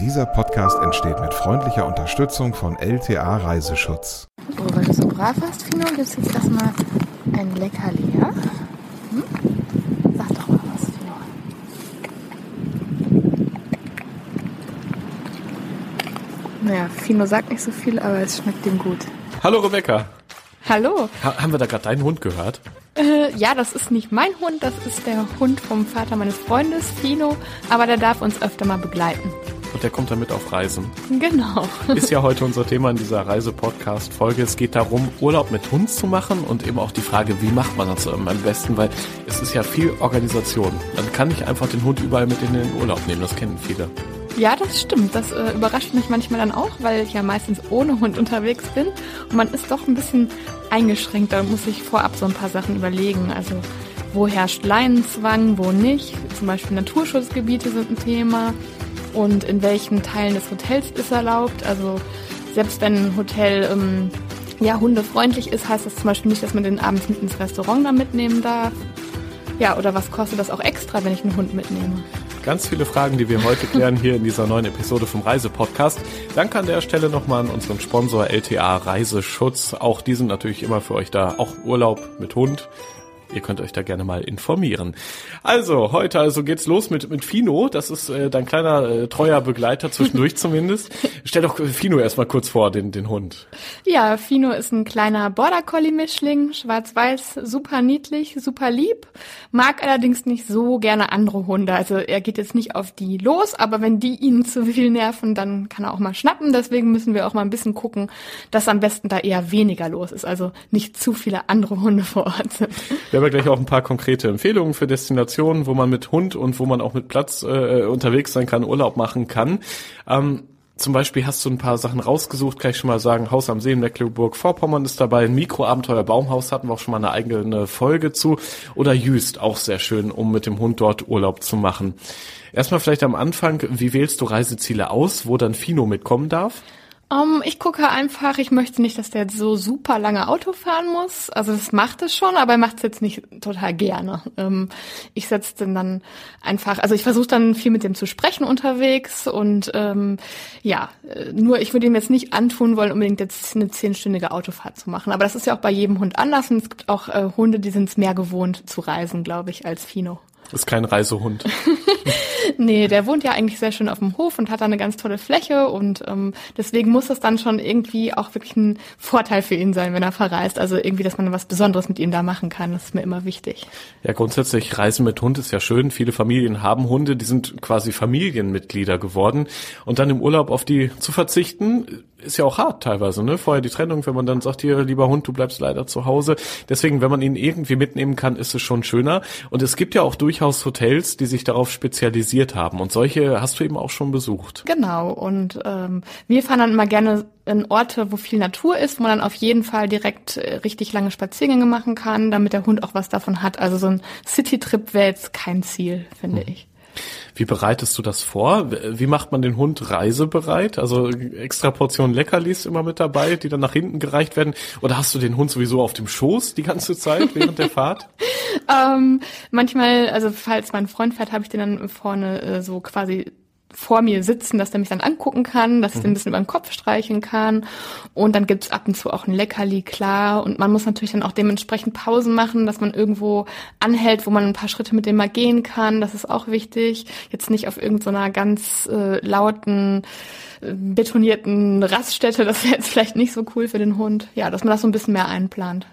Dieser Podcast entsteht mit freundlicher Unterstützung von LTA Reiseschutz. So, weil du so brav warst, Fino, gibt es jetzt erstmal ein Leckerli, ja? Hm? Sag doch mal was, Fino. Naja, Fino sagt nicht so viel, aber es schmeckt ihm gut. Hallo Rebecca. Hallo. Ha haben wir da gerade deinen Hund gehört? Äh, ja, das ist nicht mein Hund, das ist der Hund vom Vater meines Freundes, Fino, aber der darf uns öfter mal begleiten. Und der kommt damit auf Reisen. Genau. Ist ja heute unser Thema in dieser Reise-Podcast-Folge. Es geht darum, Urlaub mit Hund zu machen und eben auch die Frage, wie macht man das am besten, weil es ist ja viel Organisation. Man kann nicht einfach den Hund überall mit in den Urlaub nehmen, das kennen viele. Ja, das stimmt. Das äh, überrascht mich manchmal dann auch, weil ich ja meistens ohne Hund unterwegs bin. Und man ist doch ein bisschen eingeschränkt. Da muss ich vorab so ein paar Sachen überlegen. Also wo herrscht Leinenzwang, wo nicht. Zum Beispiel Naturschutzgebiete sind ein Thema. Und in welchen Teilen des Hotels ist erlaubt. Also selbst wenn ein Hotel ähm, ja, hundefreundlich ist, heißt das zum Beispiel nicht, dass man den abends mit ins Restaurant da mitnehmen darf. Ja, oder was kostet das auch extra, wenn ich einen Hund mitnehme? Ganz viele Fragen, die wir heute klären hier in dieser neuen Episode vom Reisepodcast. Danke an der Stelle nochmal an unseren Sponsor LTA Reiseschutz. Auch die sind natürlich immer für euch da. Auch Urlaub mit Hund. Ihr könnt euch da gerne mal informieren. Also, heute also geht's los mit, mit Fino. Das ist äh, dein kleiner äh, treuer Begleiter, zwischendurch zumindest. Stell doch Fino erstmal kurz vor, den, den Hund. Ja, Fino ist ein kleiner Border Collie Mischling, schwarz-weiß, super niedlich, super lieb, mag allerdings nicht so gerne andere Hunde. Also er geht jetzt nicht auf die los, aber wenn die ihn zu viel nerven, dann kann er auch mal schnappen. Deswegen müssen wir auch mal ein bisschen gucken, dass am besten da eher weniger los ist. Also nicht zu viele andere Hunde vor Ort sind. Wir haben ja gleich auch ein paar konkrete Empfehlungen für Destinationen, wo man mit Hund und wo man auch mit Platz äh, unterwegs sein kann, Urlaub machen kann. Ähm, zum Beispiel hast du ein paar Sachen rausgesucht, kann ich schon mal sagen. Haus am See in Mecklenburg-Vorpommern ist dabei. Ein Mikroabenteuer Baumhaus hatten wir auch schon mal eine eigene Folge zu. Oder Jüst, auch sehr schön, um mit dem Hund dort Urlaub zu machen. Erstmal vielleicht am Anfang, wie wählst du Reiseziele aus, wo dann Fino mitkommen darf? Um, ich gucke einfach, ich möchte nicht, dass der jetzt so super lange Auto fahren muss. Also das macht es schon, aber er macht es jetzt nicht total gerne. Um, ich setze den dann einfach, also ich versuche dann viel mit dem zu sprechen unterwegs und ähm, ja, nur ich würde ihm jetzt nicht antun wollen, unbedingt jetzt eine zehnstündige Autofahrt zu machen. Aber das ist ja auch bei jedem Hund anders und es gibt auch äh, Hunde, die sind es mehr gewohnt zu reisen, glaube ich, als Fino. Ist kein Reisehund. nee, der wohnt ja eigentlich sehr schön auf dem Hof und hat da eine ganz tolle Fläche und ähm, deswegen muss das dann schon irgendwie auch wirklich ein Vorteil für ihn sein, wenn er verreist. Also irgendwie, dass man was Besonderes mit ihm da machen kann, das ist mir immer wichtig. Ja, grundsätzlich Reisen mit Hund ist ja schön. Viele Familien haben Hunde, die sind quasi Familienmitglieder geworden und dann im Urlaub auf die zu verzichten, ist ja auch hart teilweise, ne? Vorher die Trennung, wenn man dann sagt, hier, lieber Hund, du bleibst leider zu Hause. Deswegen, wenn man ihn irgendwie mitnehmen kann, ist es schon schöner. Und es gibt ja auch durchaus Hotels, die sich darauf spezialisiert haben. Und solche hast du eben auch schon besucht. Genau. Und ähm, wir fahren dann immer gerne in Orte, wo viel Natur ist, wo man dann auf jeden Fall direkt äh, richtig lange Spaziergänge machen kann, damit der Hund auch was davon hat. Also so ein City-Trip wäre jetzt kein Ziel, finde hm. ich. Wie bereitest du das vor? Wie macht man den Hund reisebereit? Also extra Portionen Leckerlis immer mit dabei, die dann nach hinten gereicht werden? Oder hast du den Hund sowieso auf dem Schoß die ganze Zeit während der Fahrt? ähm, manchmal, also falls mein Freund fährt, habe ich den dann vorne äh, so quasi vor mir sitzen, dass der mich dann angucken kann, dass ich mhm. ein bisschen über den Kopf streichen kann. Und dann gibt's ab und zu auch ein Leckerli, klar. Und man muss natürlich dann auch dementsprechend Pausen machen, dass man irgendwo anhält, wo man ein paar Schritte mit dem mal gehen kann. Das ist auch wichtig. Jetzt nicht auf irgendeiner so ganz äh, lauten, äh, betonierten Raststätte. Das wäre jetzt vielleicht nicht so cool für den Hund. Ja, dass man das so ein bisschen mehr einplant.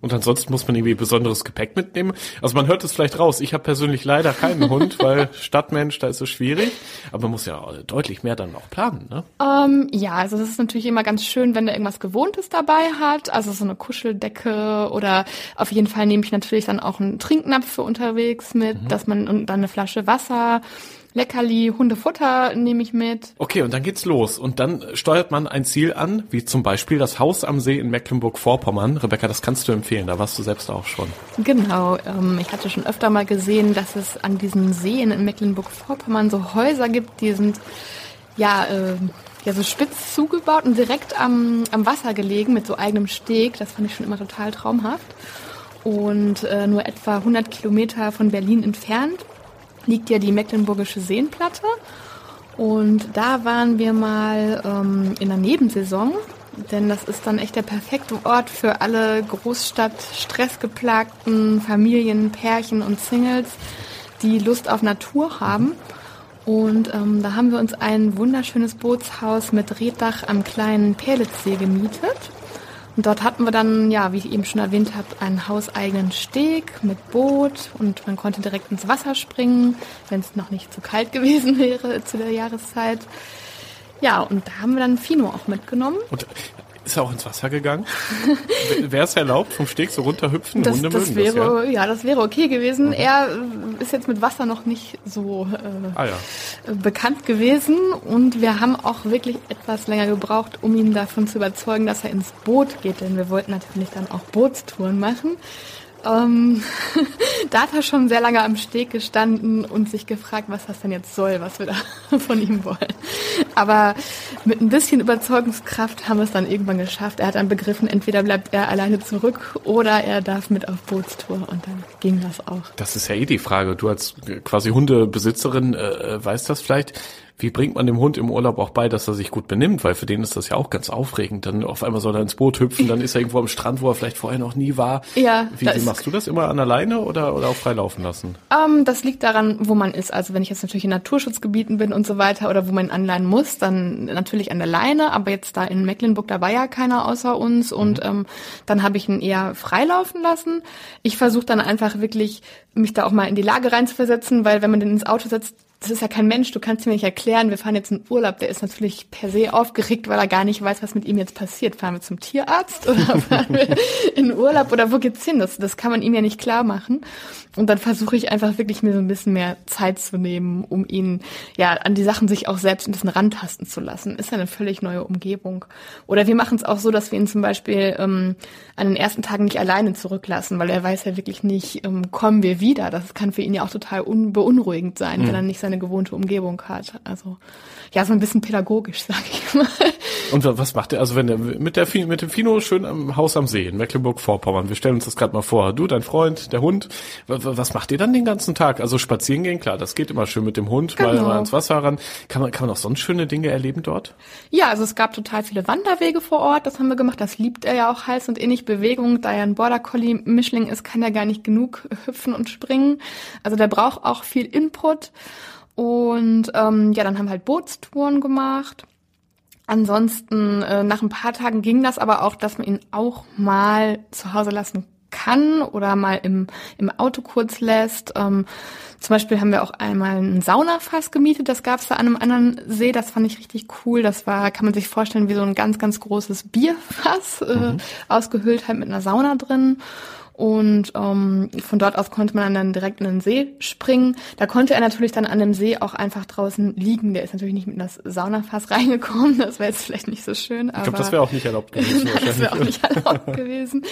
Und ansonsten muss man irgendwie besonderes Gepäck mitnehmen. Also man hört es vielleicht raus. Ich habe persönlich leider keinen Hund, weil Stadtmensch, da ist es schwierig. Aber man muss ja deutlich mehr dann auch planen, ne? Ähm, ja, also das ist natürlich immer ganz schön, wenn der irgendwas Gewohntes dabei hat. Also so eine Kuscheldecke oder auf jeden Fall nehme ich natürlich dann auch einen Trinknapf für unterwegs mit, mhm. dass man und dann eine Flasche Wasser Leckerli, Hundefutter nehme ich mit. Okay, und dann geht's los. Und dann steuert man ein Ziel an, wie zum Beispiel das Haus am See in Mecklenburg-Vorpommern. Rebecca, das kannst du empfehlen, da warst du selbst auch schon. Genau, ähm, ich hatte schon öfter mal gesehen, dass es an diesen Seen in Mecklenburg-Vorpommern so Häuser gibt, die sind ja, äh, ja so spitz zugebaut und direkt am, am Wasser gelegen mit so eigenem Steg. Das fand ich schon immer total traumhaft. Und äh, nur etwa 100 Kilometer von Berlin entfernt liegt ja die Mecklenburgische Seenplatte. Und da waren wir mal ähm, in der Nebensaison, denn das ist dann echt der perfekte Ort für alle Großstadt-stressgeplagten Familien, Pärchen und Singles, die Lust auf Natur haben. Und ähm, da haben wir uns ein wunderschönes Bootshaus mit Reddach am kleinen Perlitzsee gemietet. Und dort hatten wir dann, ja, wie ich eben schon erwähnt habe, einen hauseigenen Steg mit Boot und man konnte direkt ins Wasser springen, wenn es noch nicht zu kalt gewesen wäre zu der Jahreszeit. Ja, und da haben wir dann Fino auch mitgenommen. Und ist er auch ins Wasser gegangen? wäre es erlaubt, vom Steg so runterhüpfen? Das, Hunde das wäre, das, ja? ja, das wäre okay gewesen. Er äh, ist jetzt mit Wasser noch nicht so äh, Ah ja. bekannt gewesen und wir haben auch wirklich etwas länger gebraucht, um ihn davon zu überzeugen, dass er ins Boot geht, denn wir wollten natürlich dann auch Bootstouren machen. Ähm, da hat er schon sehr lange am Steg gestanden und sich gefragt, was das denn jetzt soll, was wir da von ihm wollen. Aber mit ein bisschen Überzeugungskraft haben wir es dann irgendwann geschafft. Er hat dann begriffen, entweder bleibt er alleine zurück oder er darf mit auf Bootstour und dann ging das auch. Das ist ja eh die Frage. Du als äh, quasi Hundebesitzerin äh, weißt das vielleicht. Wie bringt man dem Hund im Urlaub auch bei, dass er sich gut benimmt? Weil für den ist das ja auch ganz aufregend. Dann auf einmal soll er ins Boot hüpfen, dann ist er irgendwo am Strand, wo er vielleicht vorher noch nie war. Ja, Wie, wie machst du das immer an der Leine oder, oder auch frei laufen lassen? Ähm, das liegt daran, wo man ist. Also wenn ich jetzt natürlich in Naturschutzgebieten bin und so weiter oder wo man anleihen muss, dann natürlich an der Leine. Aber jetzt da in Mecklenburg, da war ja keiner außer uns und ähm, dann habe ich ihn eher freilaufen lassen. Ich versuche dann einfach wirklich, mich da auch mal in die Lage reinzuversetzen, weil wenn man den ins Auto setzt, das ist ja kein Mensch, du kannst ihm nicht erklären, wir fahren jetzt in Urlaub, der ist natürlich per se aufgeregt, weil er gar nicht weiß, was mit ihm jetzt passiert. Fahren wir zum Tierarzt oder fahren wir in Urlaub oder wo geht's hin? Das, das kann man ihm ja nicht klar machen. Und dann versuche ich einfach wirklich mir so ein bisschen mehr Zeit zu nehmen, um ihn ja an die Sachen sich auch selbst ein bisschen rantasten zu lassen. Ist ja eine völlig neue Umgebung. Oder wir machen es auch so, dass wir ihn zum Beispiel ähm, an den ersten Tagen nicht alleine zurücklassen, weil er weiß ja wirklich nicht, ähm, kommen wir wieder. Das kann für ihn ja auch total un beunruhigend sein, wenn er nicht seine gewohnte Umgebung hat. Also ja, so ein bisschen pädagogisch, sag ich mal. Und wa- was macht er? Also wenn er mit der mit dem Fino schön am Haus am See in Mecklenburg-Vorpommern. Wir stellen uns das gerade mal vor. Du, dein Freund, der Hund. Wa- wa- Was macht ihr dann den ganzen Tag? Also spazieren gehen, klar, das geht immer schön mit dem Hund, mal, Genau. mal ins Wasser ran. Kann man kann man auch sonst schöne Dinge erleben dort? Ja, also es gab total viele Wanderwege vor Ort, das haben wir gemacht. Das liebt er ja auch heiß und innig Bewegung. Da er ein Border Collie Mischling ist, kann er gar nicht genug hüpfen und springen. Also der braucht auch viel Input. Und ähm, ja, dann haben wir halt Bootstouren gemacht. Ansonsten, äh, nach ein paar Tagen ging das aber auch, dass man ihn auch mal zu Hause lassen kann oder mal im, im Auto kurz lässt. Ähm, zum Beispiel haben wir auch einmal ein Saunafass gemietet, das gab es da an einem anderen See, das fand ich richtig cool. Das war, kann man sich vorstellen, wie so ein ganz, ganz großes Bierfass, äh, ausgehöhlt halt mit einer Sauna drin. Und ähm, von dort aus konnte man dann direkt in den See springen. Da konnte er natürlich dann an dem See auch einfach draußen liegen. Der ist natürlich nicht mit in das Saunafass reingekommen. Das wäre jetzt vielleicht nicht so schön. Aber Ich glaube, das wäre auch nicht erlaubt gewesen. Nein, das wäre auch nicht erlaubt gewesen.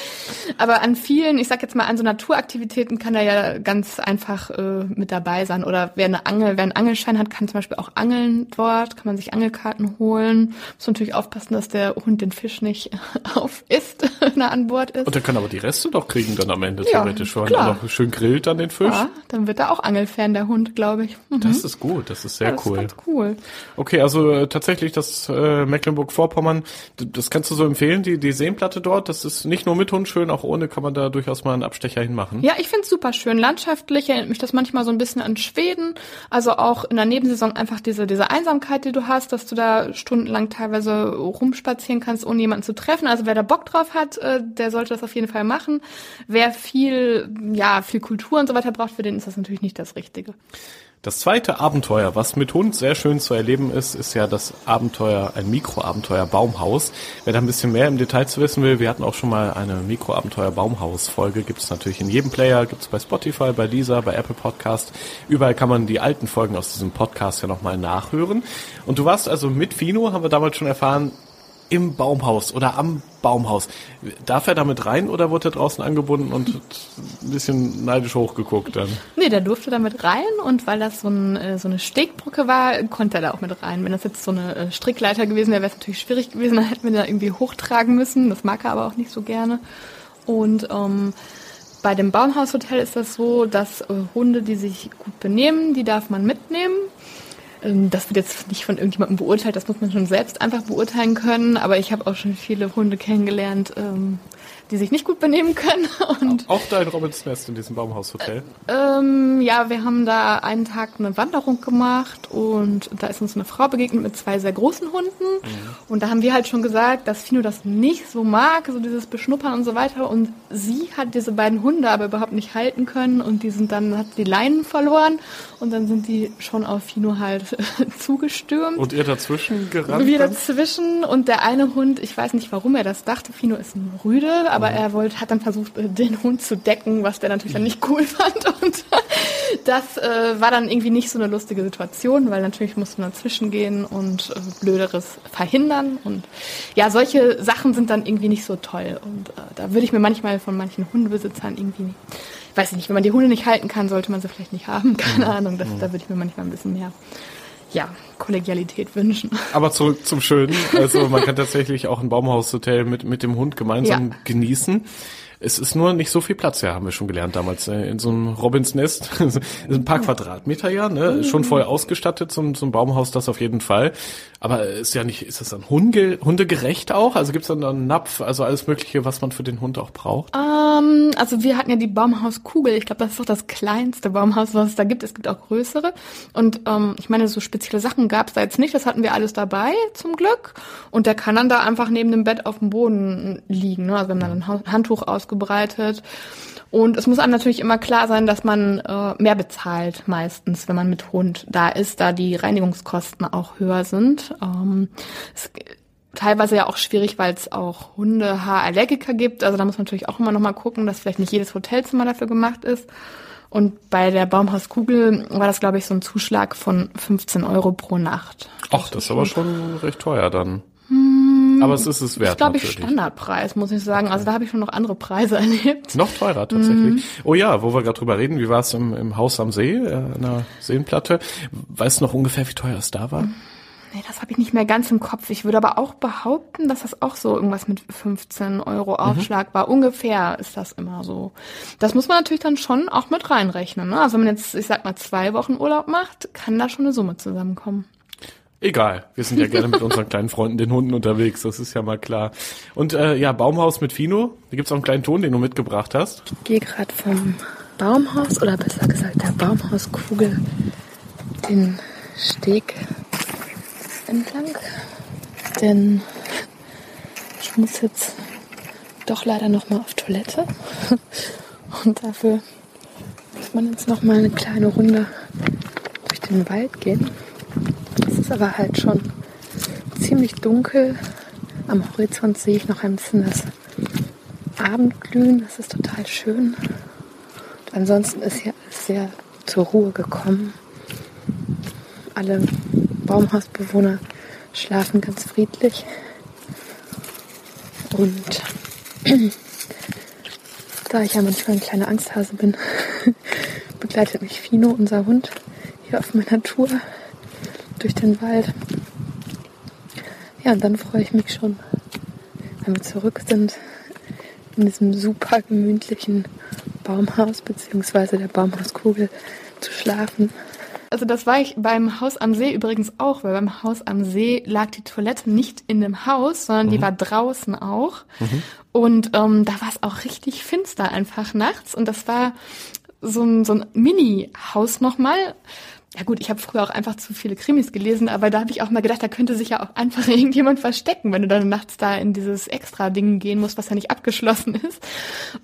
Aber an vielen, ich sag jetzt mal, an so Naturaktivitäten kann er ja ganz einfach äh, mit dabei sein. Oder wer eine Angel, wer einen Angelschein hat, kann zum Beispiel auch angeln dort, kann man sich Angelkarten holen. Muss natürlich aufpassen, dass der Hund den Fisch nicht auf isst, wenn er an Bord ist. Und er kann aber die Reste doch kriegen dann am Ende Ja, theoretisch schon. klar. Noch schön grillt dann den Fisch. ja, dann wird er auch Angelfan, der Hund, glaube ich. Mhm. Das ist gut, das ist sehr das cool. Ist cool. Okay, also äh, tatsächlich das äh, Mecklenburg-Vorpommern, das kannst du so empfehlen, die, die Seenplatte dort, das ist nicht nur mit Hund schön, auch ohne kann man da durchaus mal einen Abstecher hinmachen. Ja, ich find's super schön. Landschaftlich erinnert mich das manchmal so ein bisschen an Schweden. Also auch in der Nebensaison einfach diese, diese Einsamkeit, die du hast, dass du da stundenlang teilweise rumspazieren kannst, ohne jemanden zu treffen. Also wer da Bock drauf hat, äh, der sollte das auf jeden Fall machen. Wer viel, ja, viel Kultur und so weiter braucht, für den ist das natürlich nicht das Richtige. Das zweite Abenteuer, was mit Hund sehr schön zu erleben ist, ist ja das Abenteuer, ein Mikroabenteuer Baumhaus. Wer da ein bisschen mehr im Detail zu wissen will, wir hatten auch schon mal eine Mikroabenteuer Baumhaus Folge, gibt es natürlich in jedem Player, gibt es bei Spotify, bei Lisa, bei Apple Podcast. Überall kann man die alten Folgen aus diesem Podcast ja nochmal nachhören. Und du warst also mit Fino, haben wir damals schon erfahren, im Baumhaus oder am Baumhaus. Darf er damit rein oder wurde er draußen angebunden und ein bisschen neidisch hochgeguckt dann? Nee, der durfte da mit rein und weil das so, ein, äh, so eine Stegbrücke war, konnte er da auch mit rein. Wenn das jetzt so eine äh, Strickleiter gewesen wäre, wäre es natürlich schwierig gewesen, dann hätten wir da irgendwie hochtragen müssen. Das mag er aber auch nicht so gerne. Und ähm, bei dem Baumhaushotel ist das so, dass äh, Hunde, die sich gut benehmen, die darf man mitnehmen. Ähm, das wird jetzt nicht von irgendjemandem beurteilt, das muss man schon selbst einfach beurteilen können. Aber ich habe auch schon viele Hunde kennengelernt, ähm, die sich nicht gut benehmen können. Und auch dein Robins Nest in diesem Baumhaushotel? Ähm, ja, wir haben da einen Tag eine Wanderung gemacht und da ist uns eine Frau begegnet mit zwei sehr großen Hunden. Mhm. Und da haben wir halt schon gesagt, dass Fino das nicht so mag, so dieses Beschnuppern und so weiter. Und sie hat diese beiden Hunde aber überhaupt nicht halten können und die sind dann, hat die Leinen verloren und dann sind die schon auf Fino halt zugestürmt. Und ihr dazwischen gerannt? Wir dazwischen und der eine Hund, ich weiß nicht, warum er das dachte, Fino ist ein Rüde, aber mhm. er wollte, hat dann versucht, äh, den Hund zu decken, was der natürlich dann nicht cool fand. Und das äh, war dann irgendwie nicht so eine lustige Situation, weil natürlich musste man dazwischen gehen und äh, Blöderes verhindern. Und ja, solche Sachen sind dann irgendwie nicht so toll. Und äh, da würde ich mir manchmal von manchen Hundebesitzern irgendwie, weiß ich nicht, wenn man die Hunde nicht halten kann, sollte man sie vielleicht nicht haben. Keine mhm. Ahnung. Das, da würde ich mir manchmal ein bisschen mehr ja, Kollegialität wünschen. Aber zurück zum Schönen. Also man kann tatsächlich auch ein Baumhaushotel mit, mit dem Hund gemeinsam ja. genießen. Es ist nur nicht so viel Platz, ja, haben wir schon gelernt damals. Äh, in so einem Robins Nest. ein paar Quadratmeter ja, ne? Schon voll ausgestattet zum, zum Baumhaus, das auf jeden Fall. Aber ist ja nicht, ist das dann Hunde, hundegerecht auch? Also gibt's dann da einen Napf, also alles Mögliche, was man für den Hund auch braucht? Ähm, also wir hatten ja die Baumhauskugel. Ich glaube, das ist doch das kleinste Baumhaus, was es da gibt. Es gibt auch größere. Und ähm, ich meine, so spezielle Sachen gab's da jetzt nicht. Das hatten wir alles dabei, zum Glück. Und der kann dann da einfach neben dem Bett auf dem Boden liegen. Ne? Also haben dann ein Handtuch ausgesucht aufgebreitet. Und es muss einem natürlich immer klar sein, dass man äh, mehr bezahlt meistens, wenn man mit Hund da ist, da die Reinigungskosten auch höher sind. Ähm, es, teilweise ja auch schwierig, weil es auch Hundehaarallergiker gibt. Also da muss man natürlich auch immer noch mal gucken, dass vielleicht nicht jedes Hotelzimmer dafür gemacht ist. Und bei der Baumhauskugel war das, glaube ich, so ein Zuschlag von 15 Euro pro Nacht. Ach, das ist aber schon recht teuer dann. Hm, aber es ist es wert. Ich glaube, ich Standardpreis, muss ich sagen. Also da habe ich schon noch andere Preise erlebt. Noch teurer tatsächlich. Mm. Oh ja, wo wir gerade drüber reden, wie war es im, im Haus am See, äh, in der Seenplatte? Weißt du noch ungefähr, wie teuer es da war? Nee, das habe ich nicht mehr ganz im Kopf. Ich würde aber auch behaupten, dass das auch so irgendwas mit 15 Euro mhm. Aufschlag mhm. war. Ungefähr ist das immer so. Das muss man natürlich dann schon auch mit reinrechnen. Ne? Also wenn man jetzt, ich sag mal, zwei Wochen Urlaub macht, kann da schon eine Summe zusammenkommen. Egal, wir sind ja gerne mit unseren kleinen Freunden, den Hunden unterwegs, das ist ja mal klar. Und äh, ja, Baumhaus mit Fino, da gibt's auch einen kleinen Ton, den du mitgebracht hast. Ich gehe gerade vom Baumhaus, oder besser gesagt der Baumhauskugel, den Steg entlang. Denn ich muss jetzt doch leider nochmal auf Toilette. Und dafür muss man jetzt nochmal eine kleine Runde durch den Wald gehen aber halt schon ziemlich dunkel. Am Horizont sehe ich noch ein bisschen das Abendglühen. Das ist total schön. Und ansonsten ist hier alles sehr zur Ruhe gekommen. Alle Baumhausbewohner schlafen ganz friedlich. Und da ich ja manchmal ein kleiner Angsthase bin, begleitet mich Fino, unser Hund, hier auf meiner Tour durch den Wald. Ja, und dann freue ich mich schon, wenn wir zurück sind in diesem super gemütlichen Baumhaus beziehungsweise der Baumhauskugel zu schlafen. Also das war ich beim Haus am See übrigens auch, weil beim Haus am See lag die Toilette nicht in dem Haus, sondern mhm. die war draußen auch. Mhm. Und ähm, da war es auch richtig finster einfach nachts. Und das war so ein, so ein Mini-Haus nochmal. Ja gut, ich habe früher auch einfach zu viele Krimis gelesen, aber da habe ich auch mal gedacht, da könnte sich ja auch einfach irgendjemand verstecken, wenn du dann nachts da in dieses Extra-Ding gehen musst, was ja nicht abgeschlossen ist.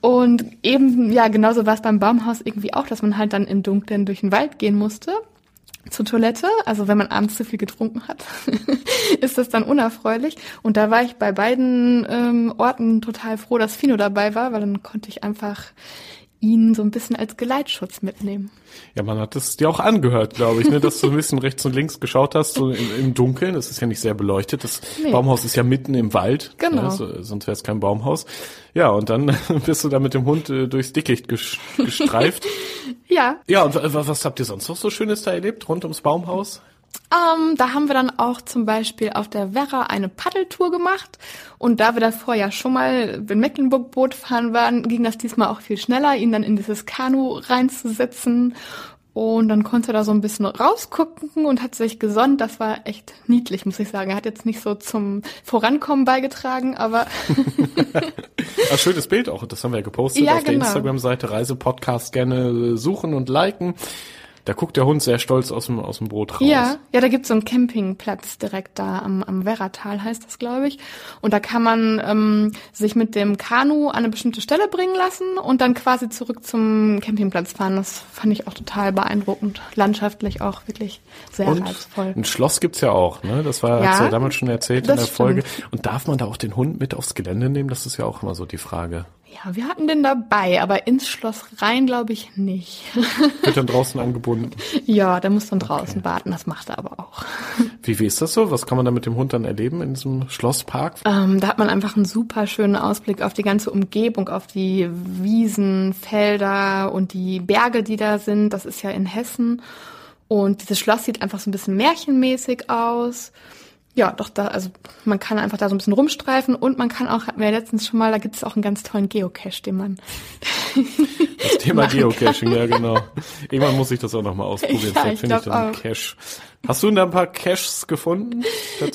Und eben, ja, genauso war es beim Baumhaus irgendwie auch, dass man halt dann im Dunkeln durch den Wald gehen musste zur Toilette. Also wenn man abends zu viel getrunken hat, ist das dann unerfreulich. Und da war ich bei beiden ähm, Orten total froh, dass Fino dabei war, weil dann konnte ich einfach ihn so ein bisschen als Geleitschutz mitnehmen. Ja, man hat es dir auch angehört, glaube ich, ne, dass du ein bisschen rechts und links geschaut hast, so im, im Dunkeln. Das ist ja nicht sehr beleuchtet. Das nee. Baumhaus ist ja mitten im Wald. Genau. Ne, so, sonst wäre es kein Baumhaus. Ja, und dann bist du da mit dem Hund äh, durchs Dickicht gestreift. ja. Ja, und was habt ihr sonst noch so Schönes da erlebt rund ums Baumhaus? Ähm, da haben wir dann auch zum Beispiel auf der Werra eine Paddeltour gemacht. Und da wir davor ja schon mal in Mecklenburg Boot fahren waren, ging das diesmal auch viel schneller, ihn dann in dieses Kanu reinzusetzen. Und dann konnte er da so ein bisschen rausgucken und hat sich gesonnt. Das war echt niedlich, muss ich sagen. Er hat jetzt nicht so zum Vorankommen beigetragen, aber. Ein schönes Bild auch. Das haben wir ja gepostet Ja, auf der genau. Instagram-Seite Reisepodcast. Gerne suchen und liken. Da guckt der Hund sehr stolz aus dem, aus dem Boot raus. Ja, ja, da gibt's so einen Campingplatz direkt da am, am Werratal, heißt das, glaube ich. Und da kann man ähm, sich mit dem Kanu an eine bestimmte Stelle bringen lassen und dann quasi zurück zum Campingplatz fahren. Das fand ich auch total beeindruckend. Landschaftlich auch wirklich sehr Und reizvoll. ein Schloss gibt's ja auch, ne? Das war, Ja, hat's ja damals schon erzählt in der Folge. stimmt. Und darf man da auch den Hund mit aufs Gelände nehmen? Das ist ja auch immer so die Frage. Ja, wir hatten den dabei, aber ins Schloss rein glaube ich nicht. Wird dann draußen angebunden. ja, der muss dann draußen warten, das macht er aber auch. Wie, wie ist das so? Was kann man da mit dem Hund dann erleben in diesem Schlosspark? Ähm, da hat man einfach einen super schönen Ausblick auf die ganze Umgebung, auf die Wiesen, Felder und die Berge, die da sind. Das ist ja in Hessen. Und dieses Schloss sieht einfach so ein bisschen märchenmäßig aus. Ja, doch da, also man kann einfach da so ein bisschen rumstreifen und man kann auch, hatten wir ja letztens schon mal, da gibt es auch einen ganz tollen Geocache, den man Das Thema Geocaching, ja genau. Irgendwann muss ich das auch nochmal ausprobieren. Ja, Vielleicht ich finde ich glaub dann einen. Cache. Hast du da ein paar Caches gefunden?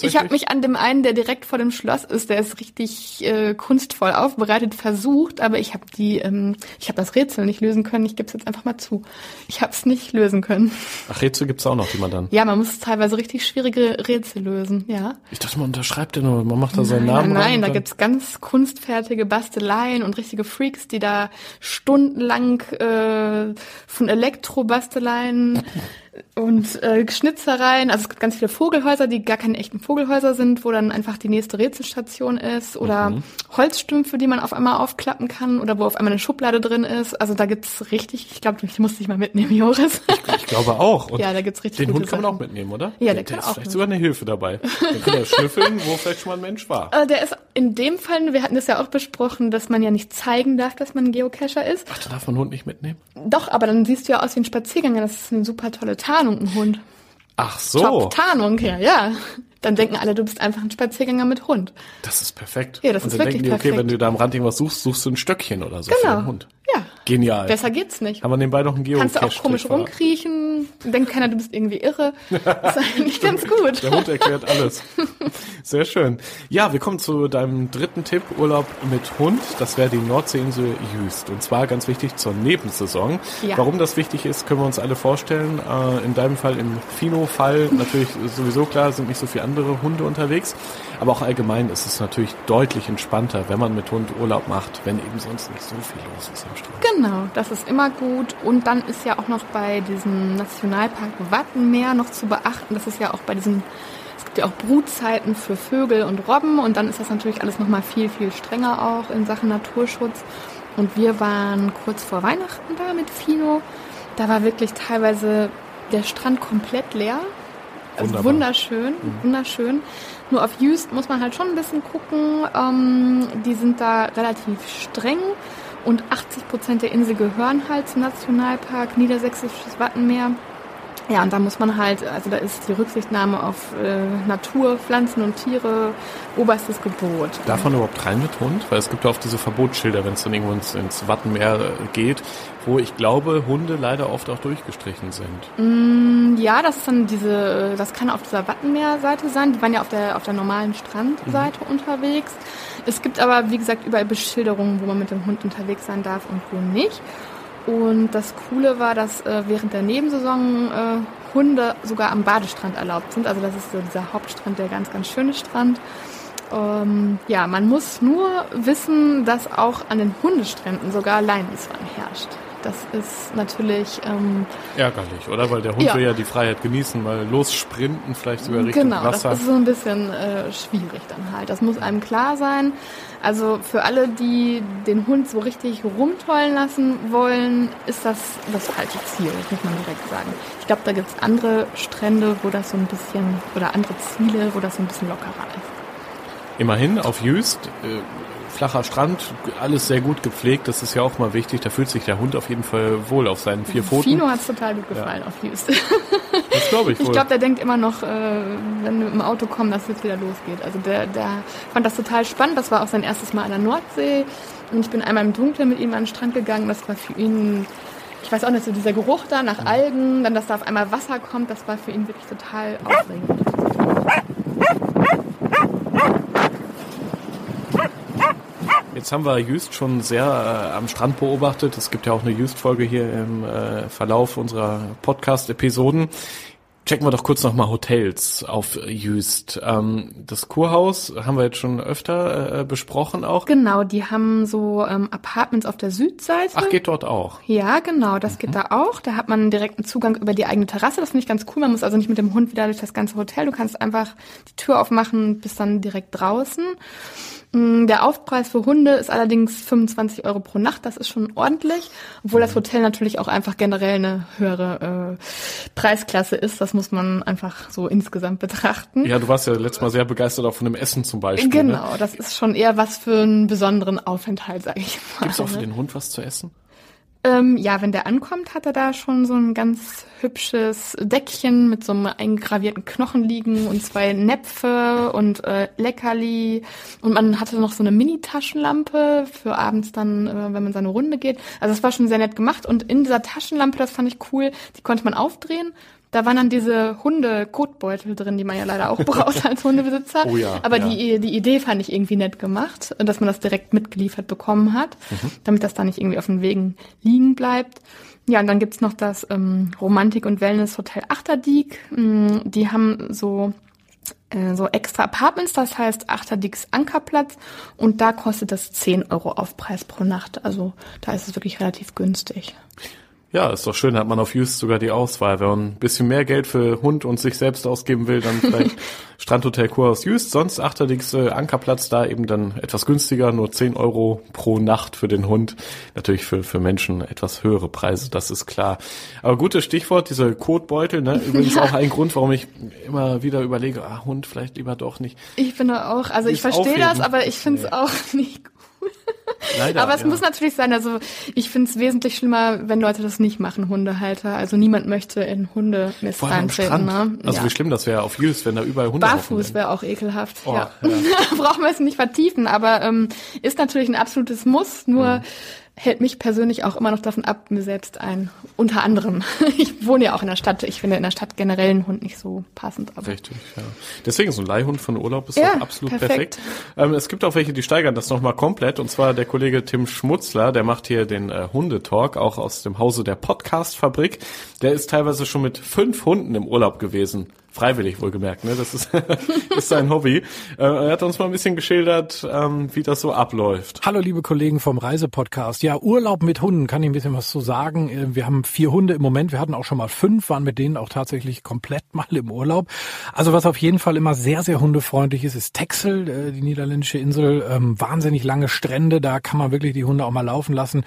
Ich habe mich an dem einen, der direkt vor dem Schloss ist, der ist richtig äh, kunstvoll aufbereitet, versucht, aber ich habe die, ähm, ich habe das Rätsel nicht lösen können. Ich gebe es jetzt einfach mal zu. Ich habe es nicht lösen können. Ach, Rätsel gibt's auch noch, die man dann. Ja, man muss teilweise richtig schwierige Rätsel lösen, ja. Ich dachte, man unterschreibt ja nur, man macht da seinen Nein, Namen nein, und da gibt's ganz kunstfertige Basteleien und richtige Freaks, die da stundenlang äh, von Elektrobasteleien und äh, Schnitzereien, also es gibt ganz viele Vogelhäuser, die gar keine echten Vogelhäuser sind, wo dann einfach die nächste Rätselstation ist oder Mhm. Holzstümpfe, die man auf einmal aufklappen kann oder wo auf einmal eine Schublade drin ist. Also da gibt's richtig, ich glaube, ich muss dich mal mitnehmen, Joris. Ich glaube auch. Und Ja, da gibt's richtig Den Hund kann man Sachen. auch mitnehmen, oder? Ja, der der, kann ist auch vielleicht mit. sogar eine Hilfe dabei. Dann kann er schnüffeln, wo vielleicht schon mal ein Mensch war. Äh, der ist in dem Fall, wir hatten das ja auch besprochen, dass man ja nicht zeigen darf, dass man ein Geocacher ist. Ach, da darf man einen Hund nicht mitnehmen? Doch, aber dann siehst du ja aus wie ein Spaziergänger. Das ist eine super tolle Tarnung, ein Hund. Ach so, Top-Tarnung, ja, ja. Dann denken alle, du bist einfach ein Spaziergänger mit Hund. das ist perfekt. Ja, das Und ist dann wirklich denken die, okay, perfekt. wenn du da am Rand irgendwas suchst, suchst du ein Stöckchen oder so für Genau. den Hund. Ja. Genial. Besser geht's nicht. Haben wir nebenbei noch einen Geocache. Kannst du auch komisch rumkriechen, denkt keiner, du bist irgendwie irre. Das ist eigentlich ganz gut. Der Hund erklärt alles. Sehr schön. Ja, wir kommen zu deinem dritten Tipp, Urlaub mit Hund. Das wäre die Nordseeinsel Jüst. Und zwar ganz wichtig zur Nebensaison. Ja. Warum das wichtig ist, können wir uns alle vorstellen. Äh, In deinem Fall, im Fino-Fall, natürlich sowieso klar, sind nicht so viele andere Hunde unterwegs. Aber auch allgemein ist es natürlich deutlich entspannter, wenn man mit Hund Urlaub macht, wenn eben sonst nicht so viel los ist am Strand. Genau, das ist immer gut. Und dann ist ja auch noch bei diesem Nationalpark Wattenmeer noch zu beachten, das ist ja auch bei diesen, es gibt ja auch Brutzeiten für Vögel und Robben und dann ist das natürlich alles nochmal viel, viel strenger auch in Sachen Naturschutz. Und wir waren kurz vor Weihnachten da mit Fino. Da war wirklich teilweise der Strand komplett leer. Also Wunderbar. wunderschön, wunderschön. Nur auf Jüst muss man halt schon ein bisschen gucken. Ähm, die sind da relativ streng und 80 Prozent der Insel gehören halt zum Nationalpark Niedersächsisches Wattenmeer. Ja, und da muss man halt, also da ist die Rücksichtnahme auf äh, Natur, Pflanzen und Tiere oberstes Gebot. Darf man überhaupt rein mit Hund? Weil es gibt ja oft diese Verbotsschilder, wenn es dann irgendwo ins, ins Wattenmeer äh, geht, wo ich glaube, Hunde leider oft auch durchgestrichen sind. Ja, das ist dann diese, das kann auf dieser Wattenmeerseite sein. Die waren ja auf der, auf der normalen Strandseite unterwegs. Es gibt aber, wie gesagt, überall Beschilderungen, wo man mit dem Hund unterwegs sein darf und wo nicht. Und das Coole war, dass äh, während der Nebensaison äh, Hunde sogar am Badestrand erlaubt sind. Also das ist so dieser Hauptstrand, der ganz, ganz schöne Strand. Ähm, ja, man muss nur wissen, dass auch an den Hundestränden sogar Leinwießwein herrscht. Das ist natürlich ähm, Ärgerlich, oder? Weil der Hund Ja. will ja die Freiheit genießen, mal lossprinten, vielleicht sogar Richtung Genau, Wasser. das ist so ein bisschen äh, schwierig dann halt. Das muss einem klar sein. Also für alle, die den Hund so richtig rumtollen lassen wollen, ist das das falsche Ziel, muss man direkt sagen. Ich glaube, da gibt's andere Strände, wo das so ein bisschen, oder andere Ziele, wo das so ein bisschen lockerer ist. Immerhin auf Jüst, äh, flacher Strand, alles sehr gut gepflegt, das ist ja auch mal wichtig. Da fühlt sich der Hund auf jeden Fall wohl auf seinen vier Pfoten. Fino hat's total gut gefallen auf Just. Das glaube ich wohl. Ich glaube, der denkt immer noch, äh, wenn wir im Auto kommen, dass es jetzt wieder losgeht. Also der, der fand das total spannend. Das war auch sein erstes Mal an der Nordsee. Und ich bin einmal im Dunkeln mit ihm an den Strand gegangen. Das war für ihn ich weiß auch nicht, so dieser Geruch da nach Algen, dann, dass da auf einmal Wasser kommt, das war für ihn wirklich total aufregend. Jetzt haben wir Jüst schon sehr äh, am Strand beobachtet. Es gibt ja auch eine Jüst-Folge hier im äh, Verlauf unserer Podcast-Episoden. Checken wir doch kurz nochmal Hotels auf Jüst. Ähm, das Kurhaus haben wir jetzt schon öfter äh, besprochen auch. Genau, die haben so ähm, Apartments auf der Südseite. Ach, geht dort auch? Ja, genau, das mhm. geht da auch. Da hat man direkten Zugang über die eigene Terrasse. Das finde ich ganz cool. Man muss also nicht mit dem Hund wieder durch das ganze Hotel. Du kannst einfach die Tür aufmachen, bist dann direkt draußen. Mm, der Aufpreis für Hunde ist allerdings 25 Euro pro Nacht. Das ist schon ordentlich, obwohl das mhm. Hotel natürlich auch einfach generell eine höhere äh, Preisklasse ist. Das muss man einfach so insgesamt betrachten. Ja, du warst ja letztes Mal sehr begeistert auch von dem Essen zum Beispiel. Ne? Genau, ne? das ist schon eher was für einen besonderen Aufenthalt, sage ich mal. Gibt es auch für den Hund was zu essen? Ähm, ja, wenn der ankommt, hat er da schon so ein ganz hübsches Deckchen mit so einem eingravierten Knochen liegen und zwei Näpfe und äh, Leckerli. Und man hatte noch so eine Mini-Taschenlampe für abends dann, äh, wenn man seine Runde geht. Also das war schon sehr nett gemacht. Und in dieser Taschenlampe, das fand ich cool, die konnte man aufdrehen da waren dann diese Hunde-Kotbeutel drin, die man ja leider auch braucht als Hundebesitzer. Oh ja, Aber ja. Die, die Idee fand ich irgendwie nett gemacht, dass man das direkt mitgeliefert bekommen hat, mhm. damit das da nicht irgendwie auf den Wegen liegen bleibt. Ja, und dann gibt's noch das ähm, Romantik- und Wellness-Hotel Achterdiek. Mm, die haben so äh, so extra Apartments, das heißt Achterdieks Ankerplatz und da kostet das 10 Euro Aufpreis pro Nacht. Also da ist es wirklich relativ günstig. Ja, ist doch schön, hat man auf Just sogar die Auswahl. Wenn man ein bisschen mehr Geld für Hund und sich selbst ausgeben will, dann vielleicht Strandhotel Kurhaus Just. Sonst Achterdings äh, Ankerplatz da eben dann etwas günstiger, nur 10 Euro pro Nacht für den Hund. Natürlich für, für Menschen etwas höhere Preise, das ist klar. Aber gutes Stichwort, diese Kotbeutel, ne? Übrigens ja. auch ein Grund, warum ich immer wieder überlege, ah, Hund vielleicht lieber doch nicht. Ich finde auch, also ich verstehe das, aber ich finde es nee. auch nicht gut. Leider, Aber es ja. muss natürlich sein, also ich finde es wesentlich schlimmer, wenn Leute das nicht machen, Hundehalter. Also niemand möchte in Hunde Mist reintreten. Ne? Also ja. wie schlimm das wäre auf Jüst, wenn da überall Hunde Barfuß wäre auch ekelhaft. Oh, ja. ja. Brauchen wir es nicht vertiefen, aber ähm, ist natürlich ein absolutes Muss, nur mhm hält mich persönlich auch immer noch davon ab, mir selbst ein, unter anderem. Ich wohne ja auch in der Stadt. Ich finde in der Stadt generell einen Hund nicht so passend. Aber Richtig, ja. Deswegen so ein Leihhund von Urlaub ist ja, absolut perfekt. perfekt. Ähm, es gibt auch welche, die steigern das nochmal komplett. Und zwar der Kollege Tim Schmutzler, der macht hier den äh, Hundetalk, auch aus dem Hause der Podcast-Fabrik. Der ist teilweise schon mit fünf Hunden im Urlaub gewesen. Freiwillig wohlgemerkt, ne? Das ist, ist sein Hobby. Äh, er hat uns mal ein bisschen geschildert, ähm, wie das so abläuft. Hallo liebe Kollegen vom Reisepodcast. Ja, Urlaub mit Hunden, kann ich ein bisschen was zu sagen. Äh, wir haben vier Hunde im Moment, wir hatten auch schon mal fünf, waren mit denen auch tatsächlich komplett mal im Urlaub. Also was auf jeden Fall immer sehr, sehr hundefreundlich ist, ist Texel, äh, die niederländische Insel. Ähm, wahnsinnig lange Strände, da kann man wirklich die Hunde auch mal laufen lassen.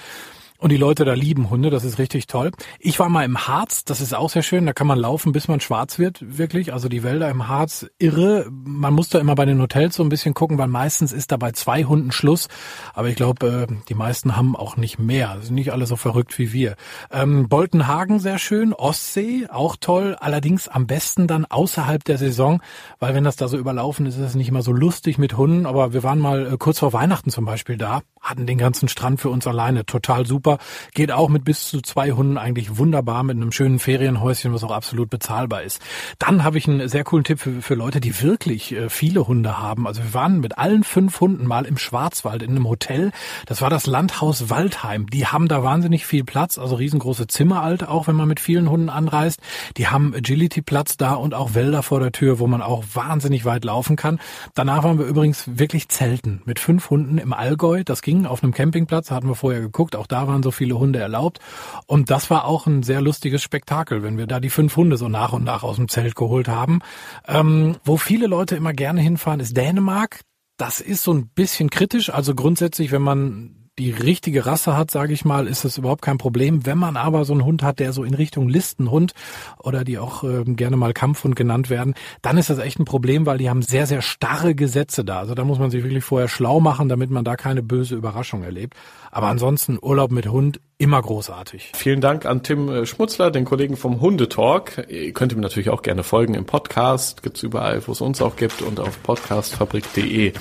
Und die Leute da lieben Hunde, das ist richtig toll. Ich war mal im Harz, das ist auch sehr schön, da kann man laufen, bis man schwarz wird, wirklich. Also die Wälder im Harz, irre. Man muss da immer bei den Hotels so ein bisschen gucken, weil meistens ist da bei zwei Hunden Schluss. Aber ich glaube, äh, die meisten haben auch nicht mehr. Sind nicht alle so verrückt wie wir. Ähm, Boltenhagen sehr schön, Ostsee auch toll, allerdings am besten dann außerhalb der Saison, weil wenn das da so überlaufen ist, ist es nicht immer so lustig mit Hunden. Aber wir waren mal äh, kurz vor Weihnachten zum Beispiel da, hatten den ganzen Strand für uns alleine, total super. Geht auch mit bis zu zwei Hunden eigentlich wunderbar mit einem schönen Ferienhäuschen, was auch absolut bezahlbar ist. Dann habe ich einen sehr coolen Tipp für, für Leute, die wirklich äh, viele Hunde haben. Also wir waren mit allen fünf Hunden mal im Schwarzwald in einem Hotel. Das war das Landhaus Waldheim. Die haben da wahnsinnig viel Platz, also riesengroße Zimmer alt, auch wenn man mit vielen Hunden anreist. Die haben Agility-Platz da und auch Wälder vor der Tür, wo man auch wahnsinnig weit laufen kann. Danach waren wir übrigens wirklich zelten mit fünf Hunden im Allgäu. Das ging auf einem Campingplatz, hatten wir vorher geguckt. Auch da waren waren so viele Hunde erlaubt. Und das war auch ein sehr lustiges Spektakel, wenn wir da die fünf Hunde so nach und nach aus dem Zelt geholt haben. Ähm, wo viele Leute immer gerne hinfahren, ist Dänemark. Das ist so ein bisschen kritisch. Also grundsätzlich, wenn man die richtige Rasse hat, sage ich mal, ist das überhaupt kein Problem. Wenn man aber so einen Hund hat, der so in Richtung Listenhund oder die auch äh, gerne mal Kampfhund genannt werden, dann ist das echt ein Problem, weil die haben sehr, sehr starre Gesetze da. Also da muss man sich wirklich vorher schlau machen, damit man da keine böse Überraschung erlebt. Aber ansonsten Urlaub mit Hund immer großartig. Vielen Dank an Tim äh, Schmutzler, den Kollegen vom Hundetalk. Ihr könnt ihm natürlich auch gerne folgen im Podcast, gibt's überall, wo es uns auch gibt und auf podcastfabrik.de.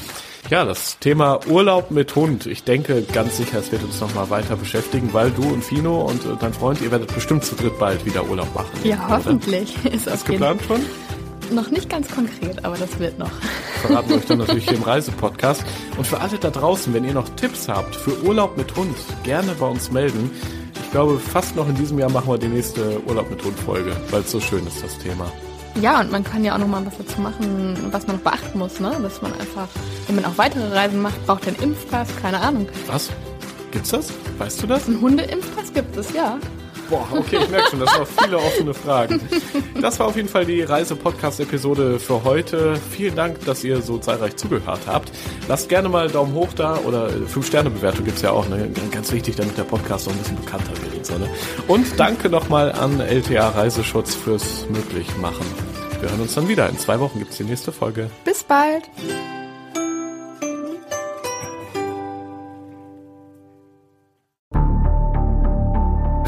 Ja, das Thema Urlaub mit Hund. Ich denke ganz sicher, es wird uns nochmal weiter beschäftigen, weil du und Fino und äh, dein Freund, ihr werdet bestimmt zu dritt bald wieder Urlaub machen. Ja, hoffentlich. Ist das geplant schon? Noch nicht ganz konkret, aber das wird noch. Verraten wir euch dann natürlich hier im Reisepodcast. Und für alle da draußen, wenn ihr noch Tipps habt für Urlaub mit Hund, gerne bei uns melden. Ich glaube, fast noch in diesem Jahr machen wir die nächste Urlaub mit Hund Folge, weil es so schön ist, das Thema. Ja, und man kann ja auch noch mal was dazu machen, was man noch beachten muss, ne? Dass man einfach, wenn man auch weitere Reisen macht, braucht einen Impfpass, keine Ahnung. Was? Gibt's das? Weißt du das? Ein Hundeimpfpass gibt es, ja. Boah, okay, ich merke schon, das waren viele offene Fragen. Das war auf jeden Fall die Reise-Podcast-Episode für heute. Vielen Dank, dass ihr so zahlreich zugehört habt. Lasst gerne mal Daumen hoch da oder 5-Sterne-Bewertung gibt's ja auch, ne? ganz wichtig, damit der Podcast auch ein bisschen bekannter wird so. Ne? Und danke nochmal an LTA Reiseschutz fürs Möglichmachen. Wir hören uns dann wieder. In zwei Wochen gibt's die nächste Folge. Bis bald.